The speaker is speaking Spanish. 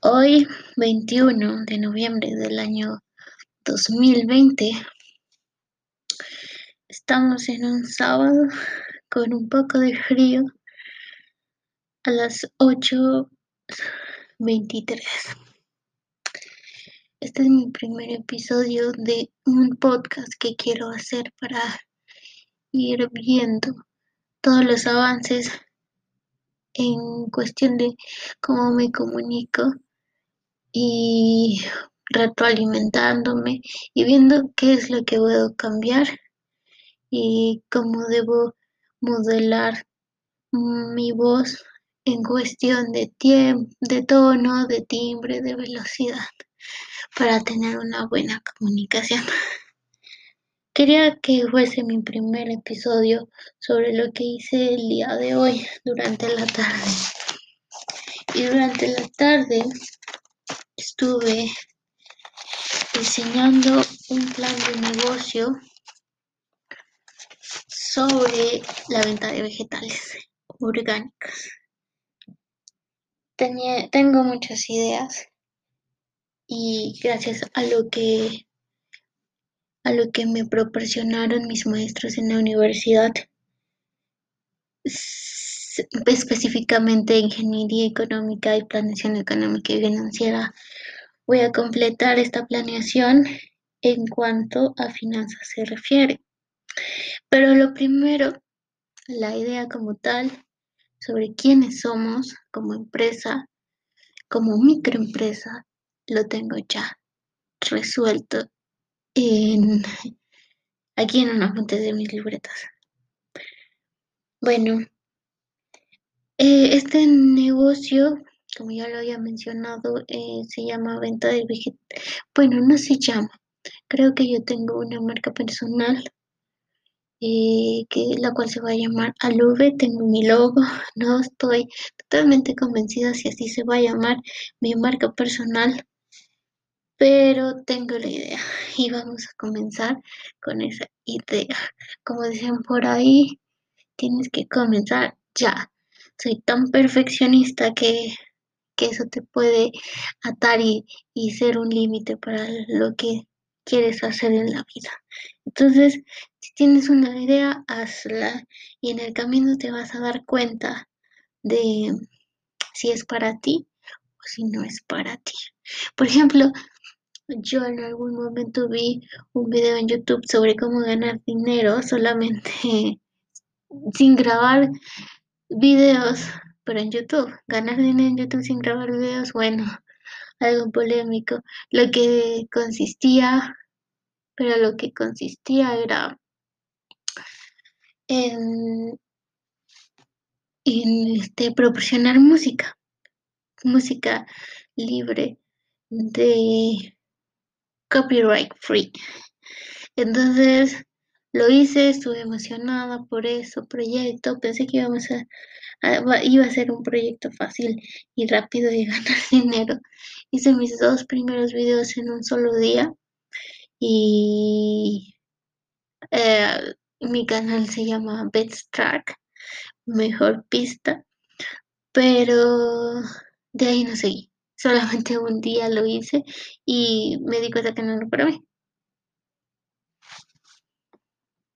Hoy, 21 de noviembre del año 2020, estamos en un sábado con un poco de frío a las 8.23. Este es mi primer episodio de un podcast que quiero hacer para ir viendo todos los avances en cuestión de cómo me comunico y retroalimentándome y viendo qué es lo que puedo cambiar y cómo debo modelar mi voz en cuestión de tiempo, de tono, de timbre, de velocidad para tener una buena comunicación. Quería que fuese mi primer episodio sobre lo que hice el día de hoy durante la tarde. Y durante la tarde estuve diseñando un plan de negocio sobre la venta de vegetales orgánicos. tengo muchas ideas y gracias a lo que a lo que me proporcionaron mis maestros en la universidad, específicamente ingeniería económica y planeación económica y financiera. Voy a completar esta planeación en cuanto a finanzas se refiere. Pero lo primero, la idea como tal, sobre quiénes somos como empresa, como microempresa, lo tengo ya resuelto en, aquí en una fuente de mis libretas. Bueno, este negocio, como ya lo había mencionado, eh, se llama venta de vegetales. Bueno, no se llama. Creo que yo tengo una marca personal, eh, que, la cual se va a llamar Aluve. Tengo mi logo. No estoy totalmente convencida si así se va a llamar mi marca personal pero tengo la idea y vamos a comenzar con esa idea. Como dicen por ahí, tienes que comenzar ya. Soy tan perfeccionista que, eso te puede atar y, y ser un límite para lo que quieres hacer en la vida. Entonces, si tienes una idea, hazla y en el camino te vas a dar cuenta de si es para ti o si no es para ti. Por ejemplo, yo en algún momento vi un video en YouTube sobre cómo ganar dinero solamente sin grabar videos, pero en YouTube. Ganar dinero en YouTube sin grabar videos, bueno, algo polémico. Lo que consistía, pero lo que consistía era en, en este, proporcionar música, música libre de copyright free. Entonces lo hice, estuve emocionada por ese proyecto, pensé que íbamos a, iba a ser un proyecto fácil y rápido de ganar dinero. Hice mis dos primeros videos en un solo día y eh, mi canal se llama Best Track, mejor pista, pero de ahí no seguí solamente un día lo hice y me di cuenta que no lo probé.